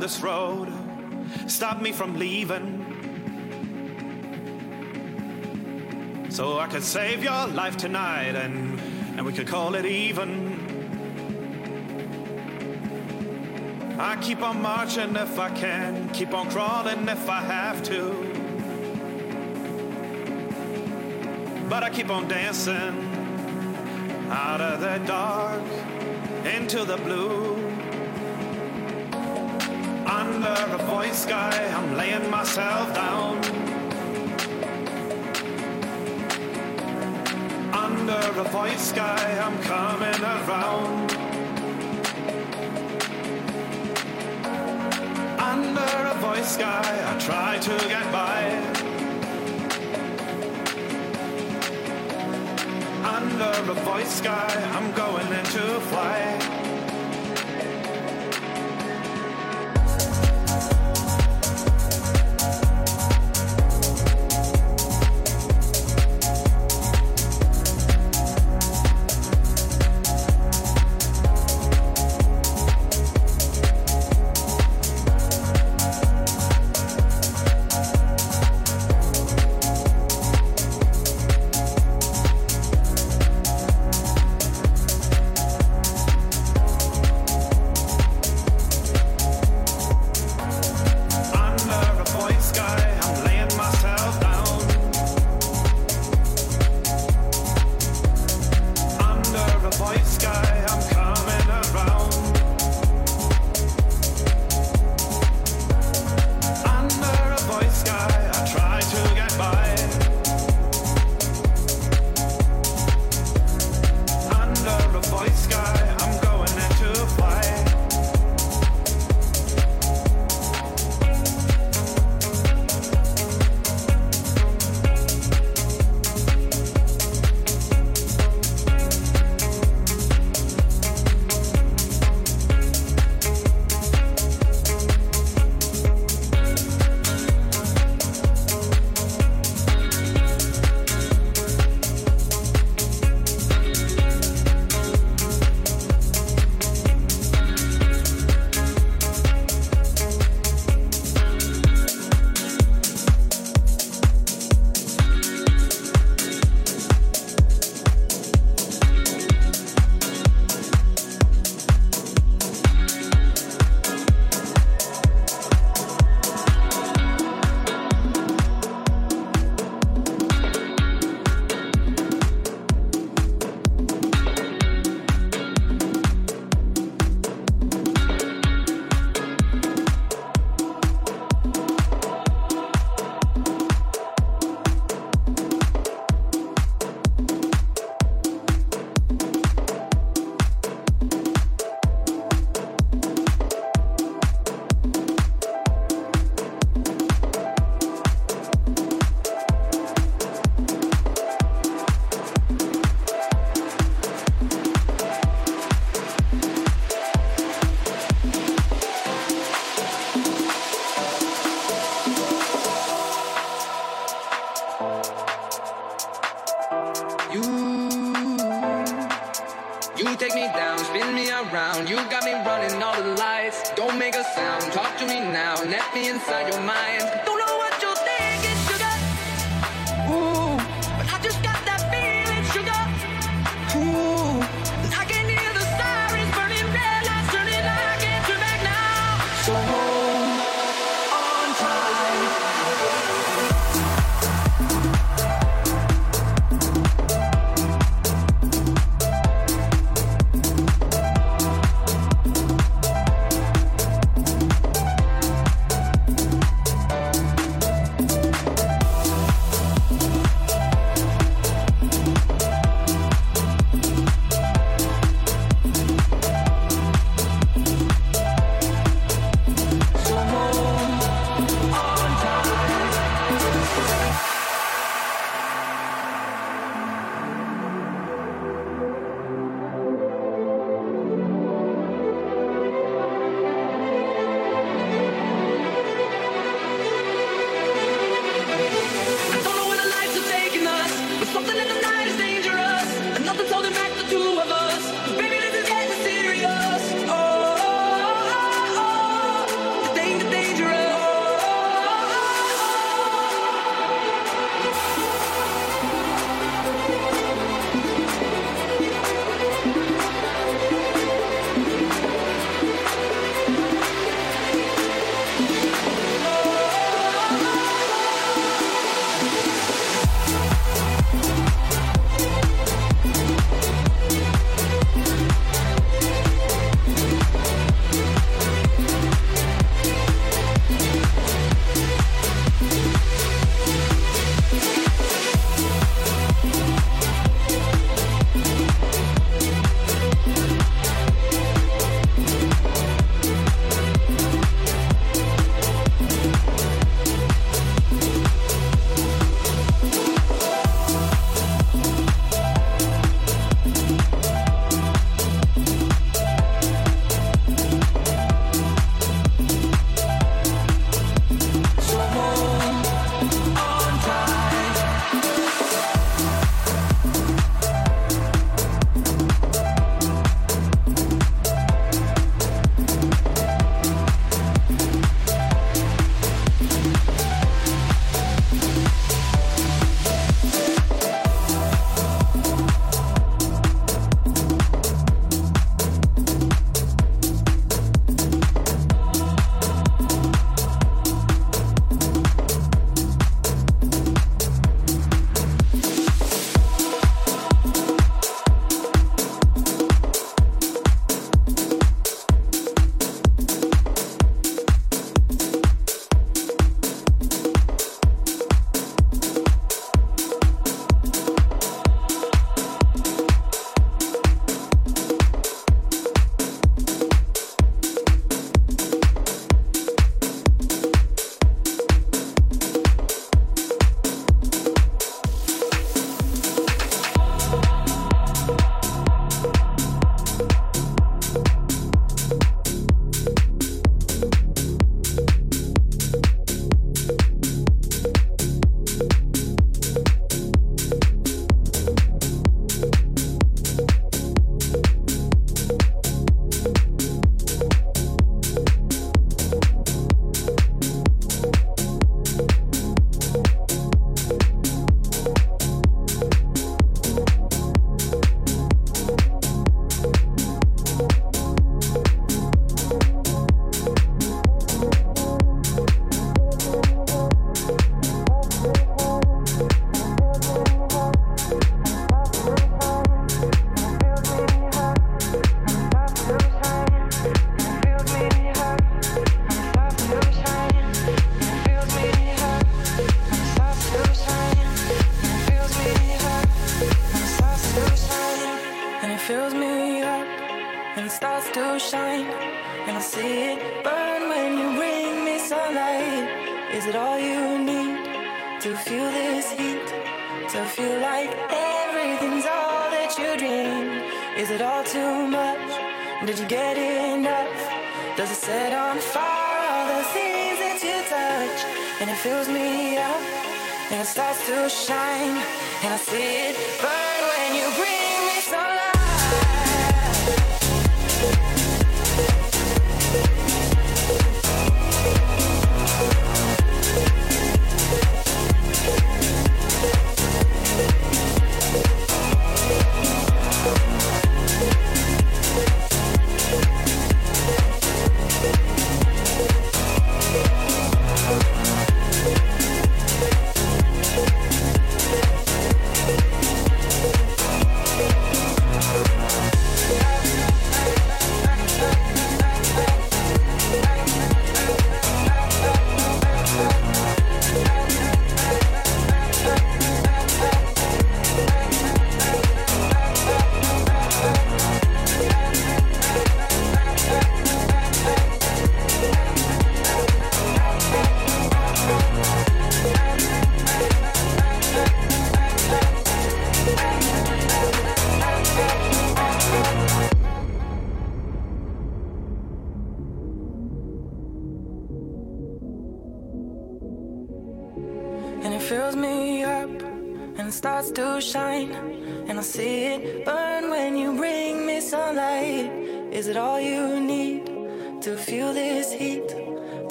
this road, stop me from leaving. So I could save your life tonight and, and we could call it even. I keep on marching if I can, keep on crawling if I have to. But I keep on dancing out of the dark into the blue. point sky, I'm laying myself down. Under a void sky, I'm coming around. Under a void sky, I try to get by. Under a void sky, I'm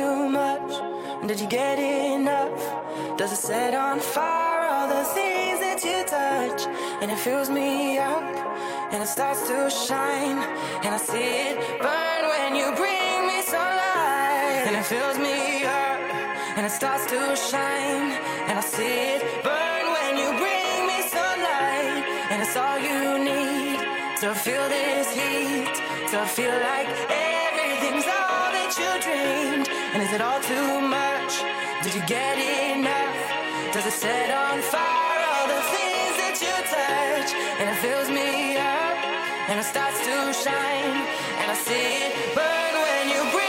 too much? Did you get enough? Does it set on fire all the things that you touch? And it fills me up and it starts to shine. And I see it burn when you bring me sunlight and it fills me up and it starts to shine. And I see it burn when you bring me sunlight and it's all you need to feel this heat to feel like you dreamed? And is it all too much? Did you get enough? Does it set on fire all the things that you touch? And it fills me up and it starts to shine. And I see it burn when you bring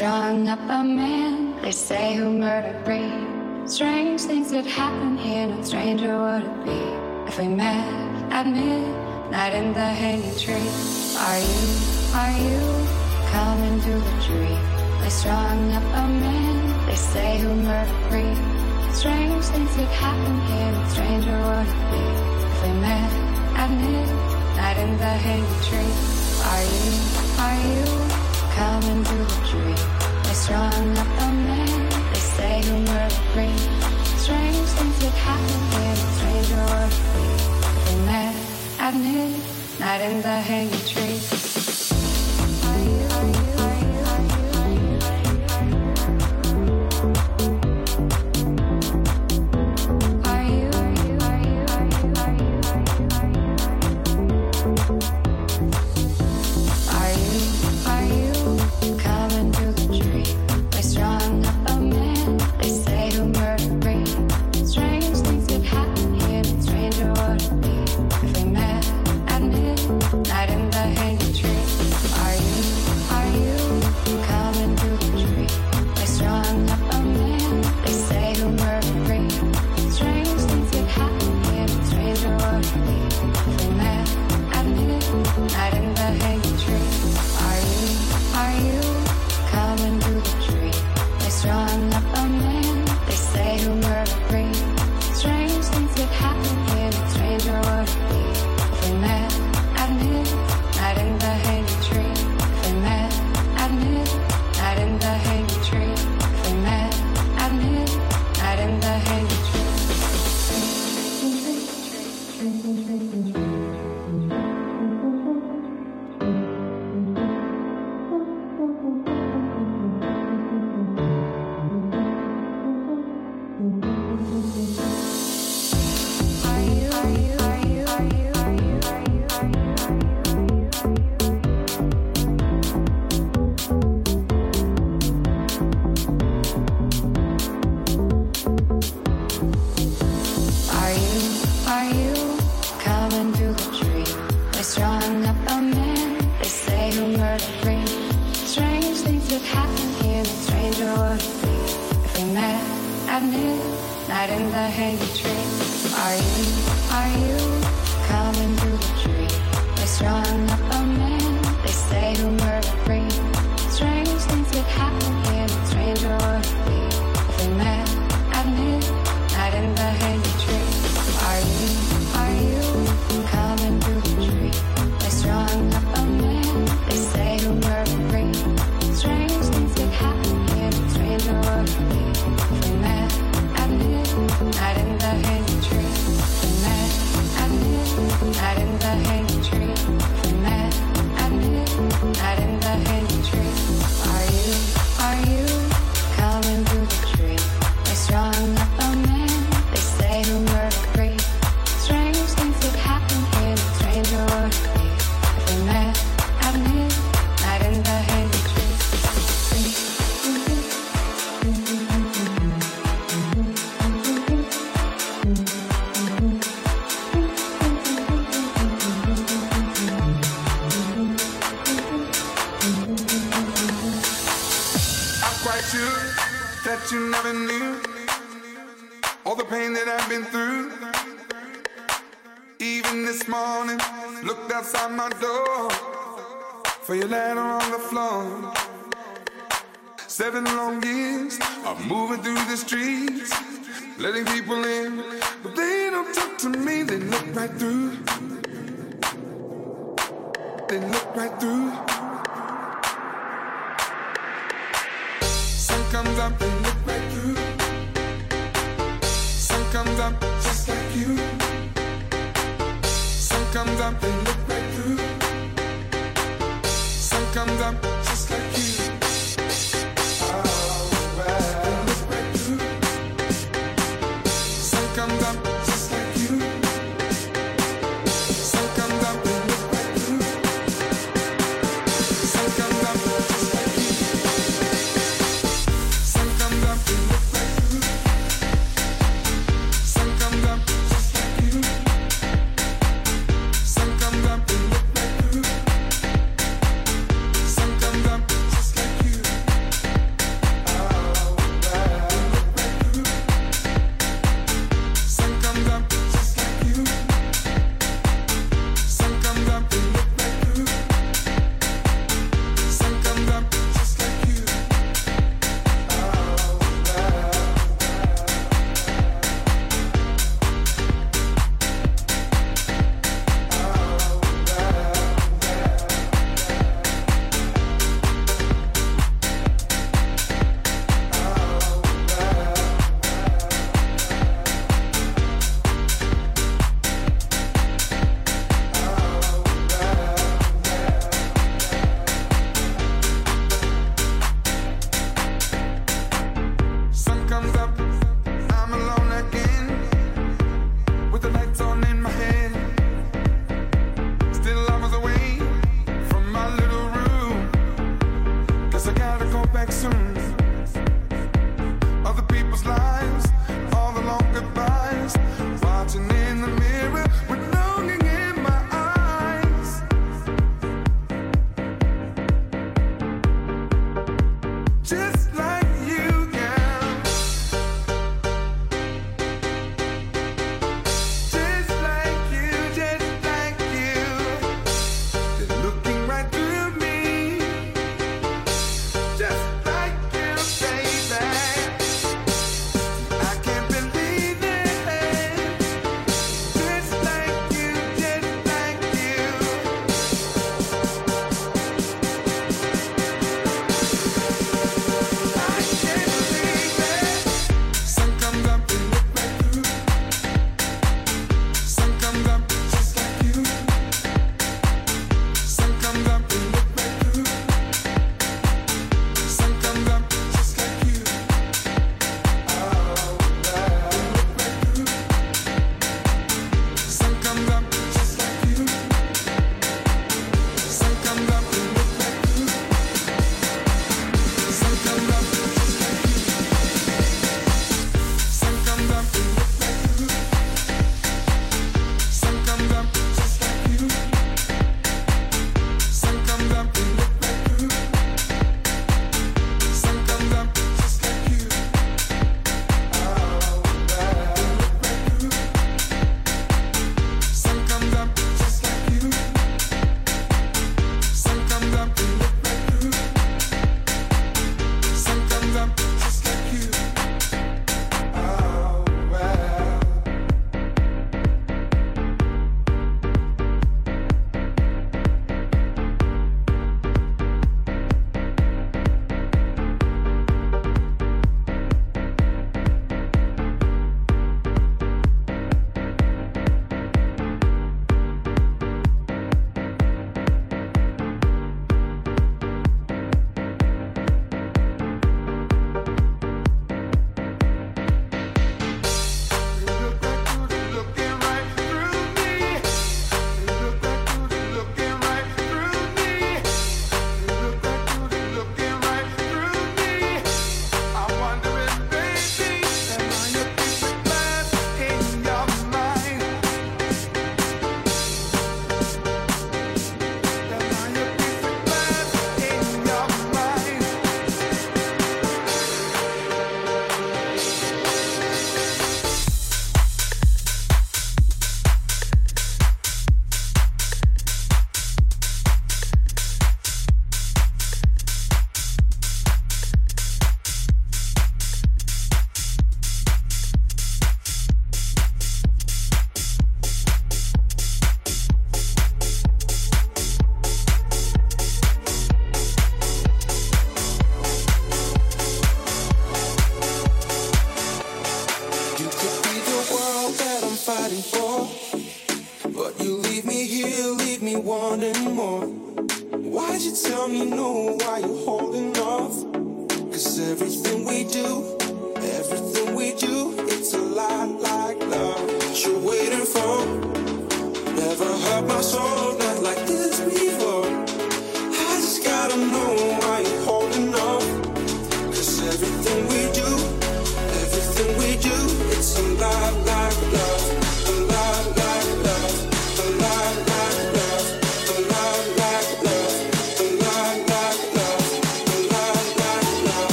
strung up a man, they say who murdered Bree. Strange things that happen here, no stranger would it be if we met at midnight in the hanging tree. Are you, are you coming to the tree? They strung up a man, they say who murdered Bree. Strange things that happen here, no stranger would it be if we met at midnight in the hanging tree. Are you, are you coming to the tree? drawn up. They say free. Strange things that happen here. Strange or free. They met at midnight in the hanging tree.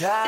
was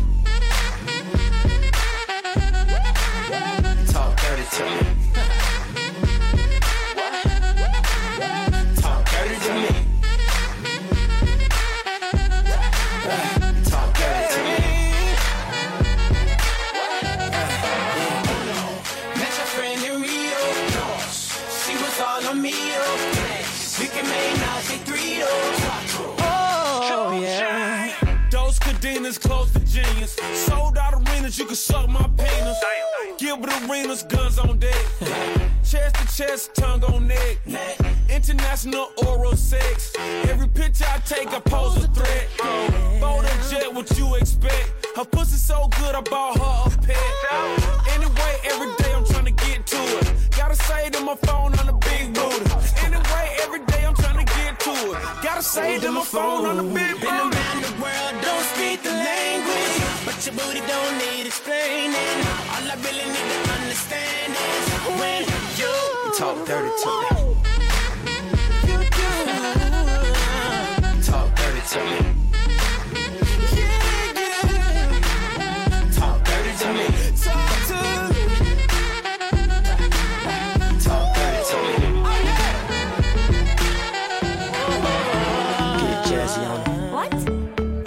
Get jazzy on 'em. What?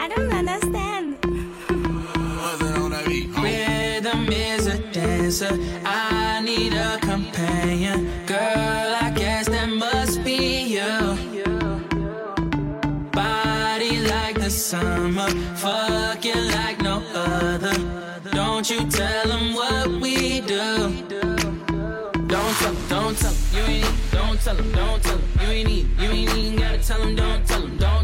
I don't understand. Rhythm is a dancer. I need a companion. Girl, I guess that must be you. Body like the summer. Fucking like no other. Don't you tell them what we do. Don't tell 'em, don't tell 'em, you ain't don't tell 'em, don't tell 'em, you ain't need, you ain't even gotta tell 'em, don't tell 'em, don't tell 'em, you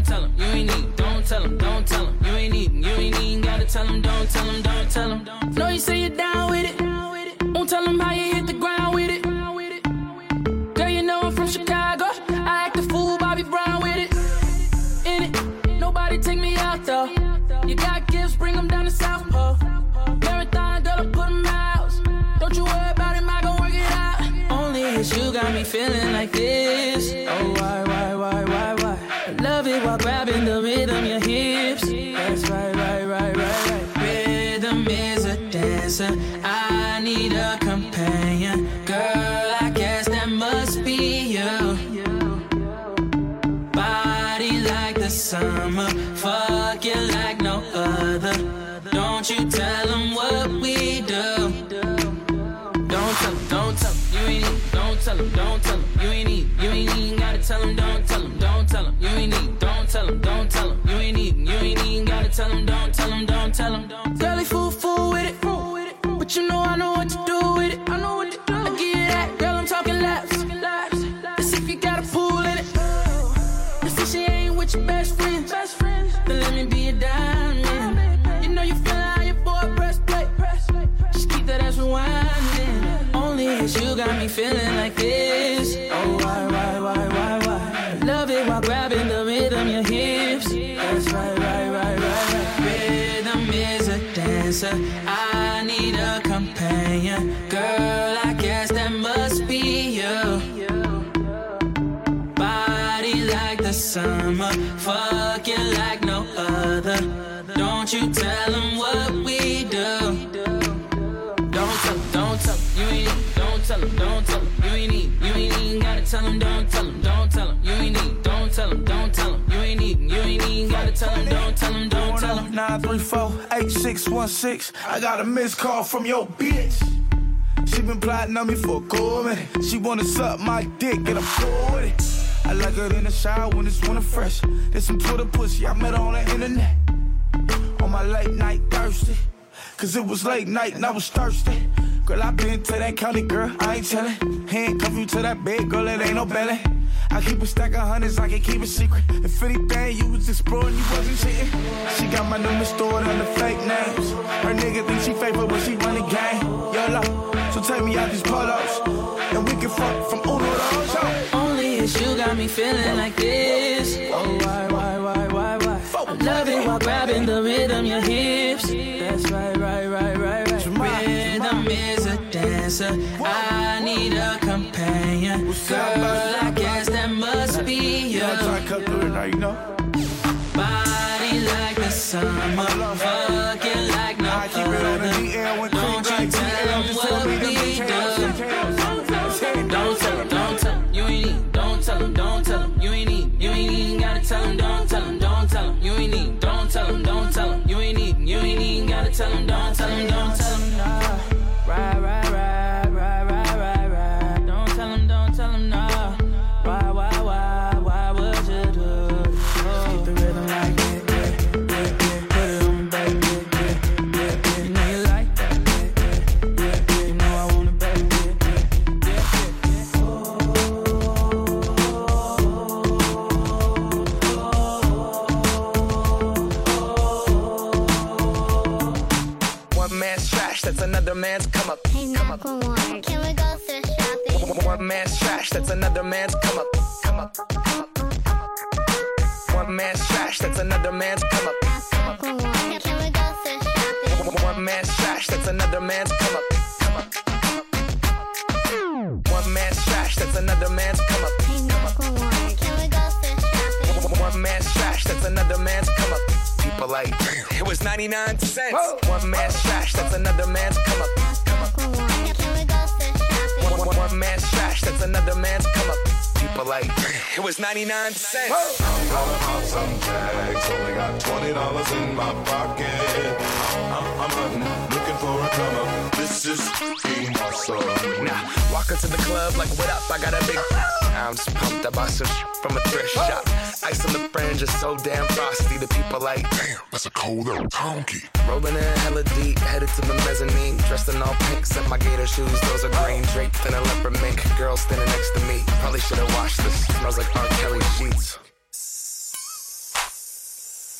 ain't need, don't tell 'em, don't tell 'em, you ain't need, you ain't even gotta tell 'em, don't tell 'em, don't tell 'em. No, you say you're down with it, won't tell 'em how you hit the ground with it. Girl, you know I'm from Chicago, I act a fool, Bobby Brown with it. In it, nobody take me out though. You got gifts, bring 'em down to South Pole. Marathon, girl, I out. Don't you worry about him, I gon' work it out. Only you got me feeling like this. Oh, why, while grabbing the rhythm, your hips. That's right, right, right, right, right. Rhythm is a dancer. I need a companion. Girl, I guess that must be you. Body like the summer. Fuck you like no other. Don't you tell them what we do. Don't tell 'em, don't tell 'em, you ain't don't tell 'em, don't tell 'em, you ain't you ain't gotta tell 'em, don't tell 'em, don't tell 'em, you ain't need, don't tell 'em, don't tell 'em, you ain't need, you ain't even gotta tell 'em, don't tell 'em, don't tell 'em. Girl, they fool, fool with it, but you know I know what to do with it. I know what to do. I give you that, girl, I'm talking laps. Let's if you got a pool in it. Let's she ain't with your best friend. Then let me be a diamond. You know you feel how your boy breastplate. Just keep that ass rewinding. Only it's you got me feeling like this. Oh, why, answer. I need a companion, girl. I guess that must be you. Body like the summer, fucking like no other. Don't you tell them what we do. Don't tell, don't tell, you ain't, don't tell them, don't tell them, you ain't, you ain't, even gotta tell them, don't tell them. Tell him, don't tell him, don't tell him. 934-8616. I got a missed call from your bitch. She been plotting on me for a cool minute. She wanna suck my dick and I'm cool with it. I like her in the shower when it's winter fresh. There's some Twitter pussy, I met her on the internet. On my late night thirsty. Cause it was late night and I was thirsty. Girl, I been to that county, girl, I ain't tellin'. Handcuff you to that bed, girl, it ain't no belly. I keep a stack of hundreds, I can keep a secret. If anything, you was exploring, you wasn't cheating. She got my number stored under fake names. Her nigga think she faithful when she run the game. YOLO, so take me out these polos. And we can fuck from Uno to Ocho. Only if you got me feeling like this. Oh, why, why, why, why, why? I love it while grabbing the rhythm, your hips. That's right, right, right, right, right. Rhythm is a dancer. I need a companion. Girl, I guess that must be you. I try to cut through it you know. Body like the summer, fucking like no I keep it on the DL when Don't you tell them what them we do. Don't tell him, don't tell him, you ain't need, don't tell him, don't tell him, you ain't need, you ain't even gotta tell him, don't tell him, don't tell him, you ain't need, don't tell him, don't tell him, you ain't need, you ain't even gotta tell him, don't tell him, don't tell him, One man's trash, that's another man's come up. Come up. Come up. One man's trash, that's another man's come up. Come up. Can we go thrift shopping? One man's trash, that's another man's come up. Come up. One man's trash, that's another man's come up. Come up. Can we go thrift shopping? One man's trash, that's another man's come up. People like, it was 99 cents. One man's trash, that's another man's come up. Come up. One, one man's trash, that's another man's come up. People like, it was 99 cents. I'm gonna pop some tags. Only got twenty dollars in my pocket. I'm, I'm looking for a come up. Is being awesome. Nah, walk into the club like, what up? I got a big. I'm just pumped. I bought some from a thrift shop. Ice on the fringe is so damn frosty. The people like, damn, that's a cold old honky. Rolling in hella deep, headed to the mezzanine. Dressed in all pink, set my gator shoes. Those are green, draped in a leopard mink. Girl standing next to me. Probably should have washed this. Smells like R. Kelly sheets.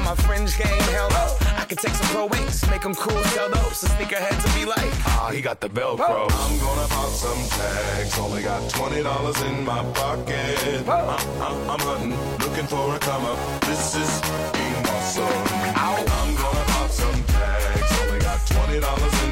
on my fringe game. Hell up. I could take some pro wings, make them cool, sell those. So sneakerheads to be like, ah, he got the Velcro. I'm gonna pop some tags. Only got twenty dollars in my pocket. I'm, I'm, I'm hunting, looking for a come up. This is being awesome. I'm gonna pop some tags. Only got twenty dollars in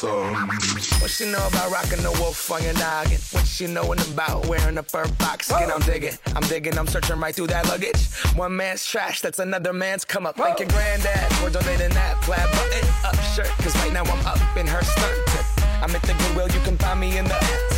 What she know about rocking the wolf on your noggin? What she knowin' about wearing a fur box skin? I'm digging, I'm digging, I'm searching right through that luggage. One man's trash, that's another man's come up. Thank your granddad for donating that plaid button up shirt. Cause right now I'm up in her skirt. I'm at the Goodwill, you can find me in the.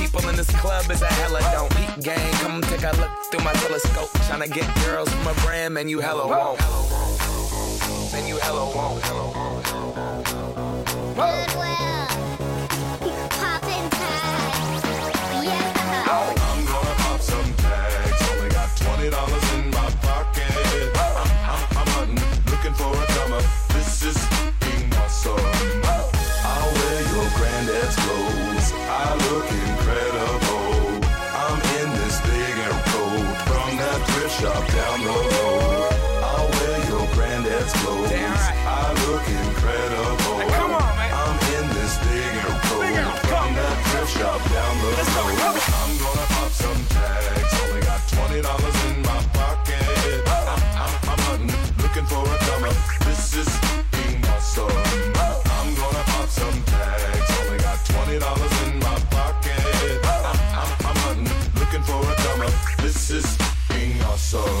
in this club is a hella don't. Peep gang, come take a look through my telescope. Tryna get girls from a brand, man, you hella won't. Man, you hella Goodwill. Being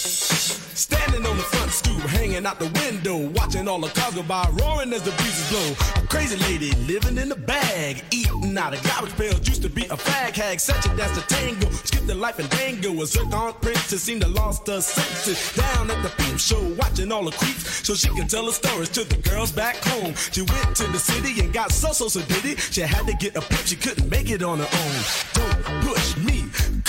Standing on the front stoop, hanging out the window, watching all the cars go by, roaring as the breezes blow. A crazy lady living in a bag, eating out of garbage pails. Used to be a fag hag, such a dance to tango. Skipped the life and dango. A zircon princess seemed to lost her senses. Down at the peep show, watching all the creeps, so she can tell her stories to the girls back home. She went to the city and got so so so did it. She had to get a pimp, she couldn't make it on her own. Don't push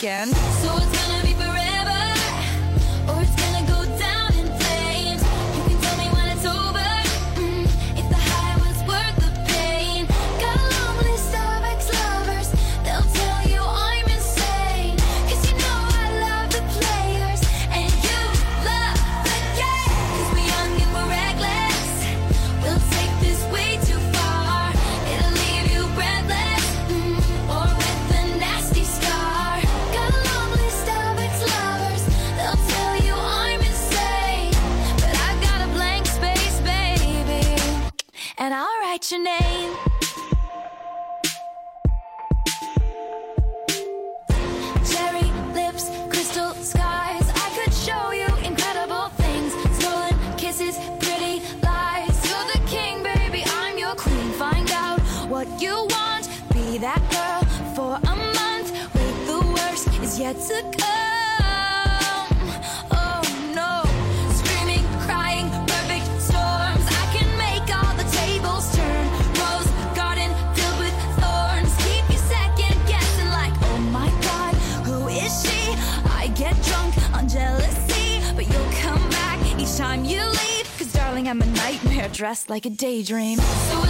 Weekend. like a daydream. So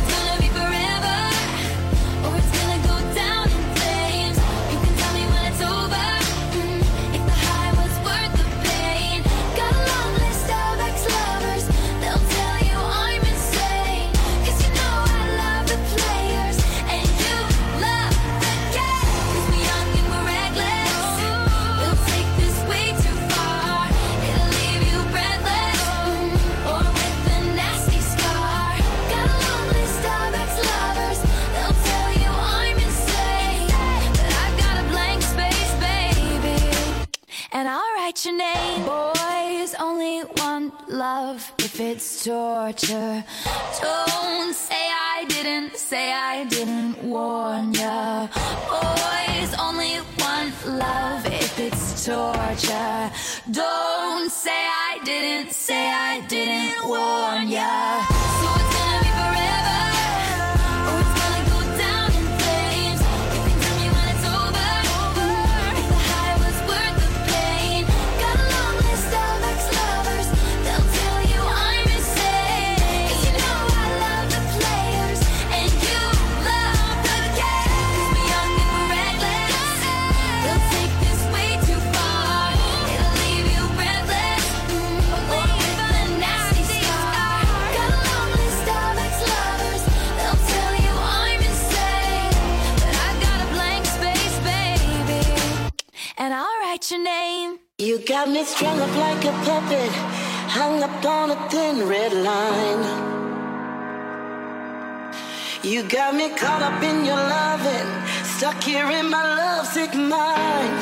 got me strung up like a puppet, hung up on a thin red line. You got me caught up in your loving, stuck here in my lovesick mind.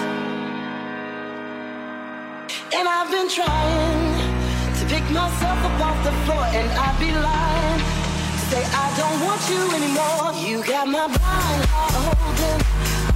And I've been trying to pick myself up off the floor, and I'd be lying to say I don't want you anymore. You got my blind heart holding.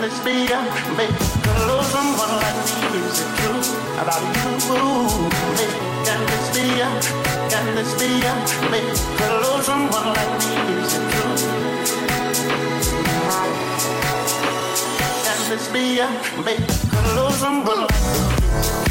this fear Make a someone like me is it. True about you Make can this fear, can this fear Make a lose someone like me is it true Can this fear, make someone like me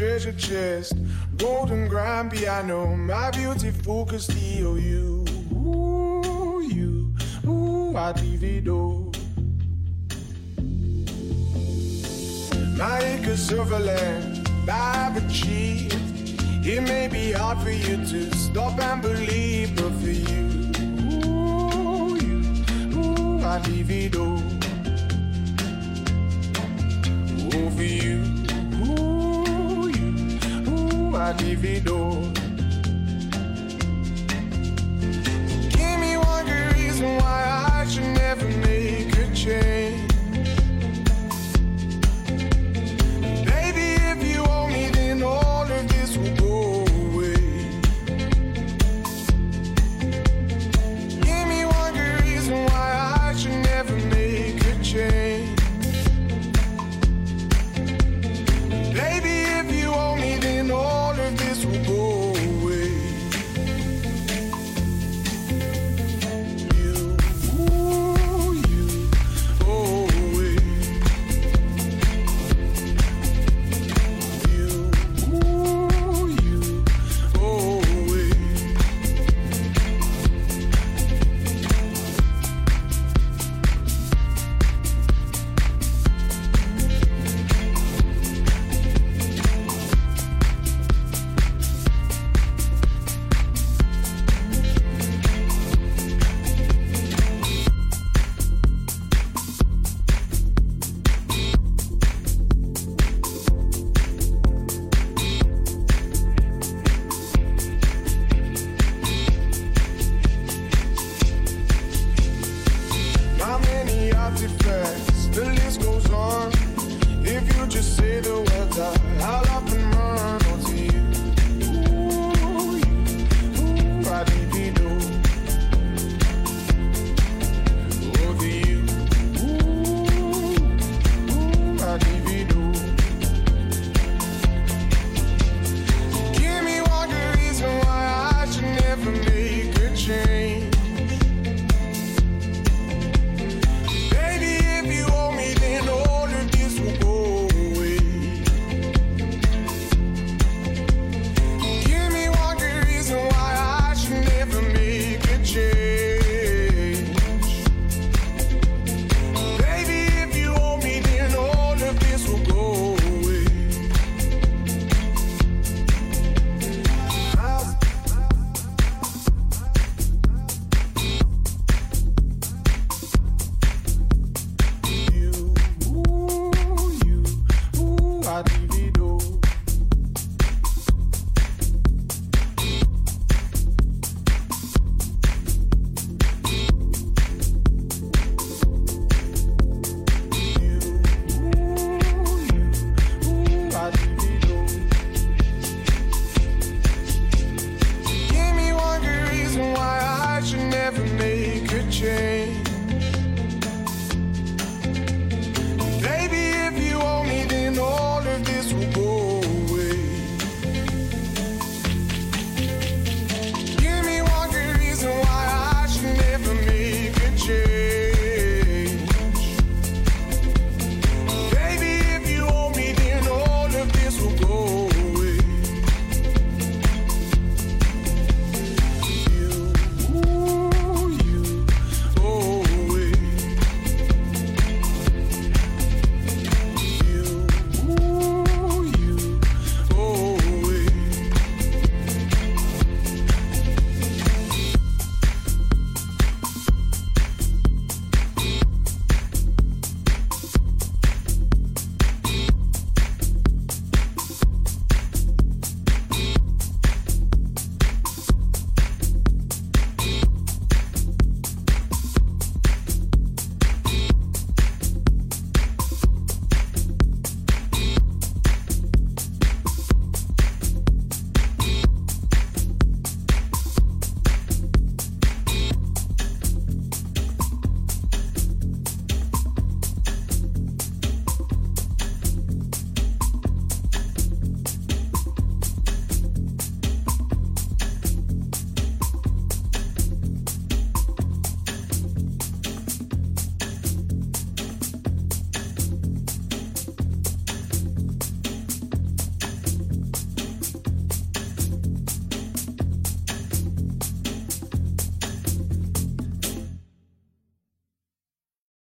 treasure chest. Golden grand piano, my beautiful Castillo. You, ooh, you, ooh, I divido. My acres of land I've achieved. It may be hard for you to stop and believe,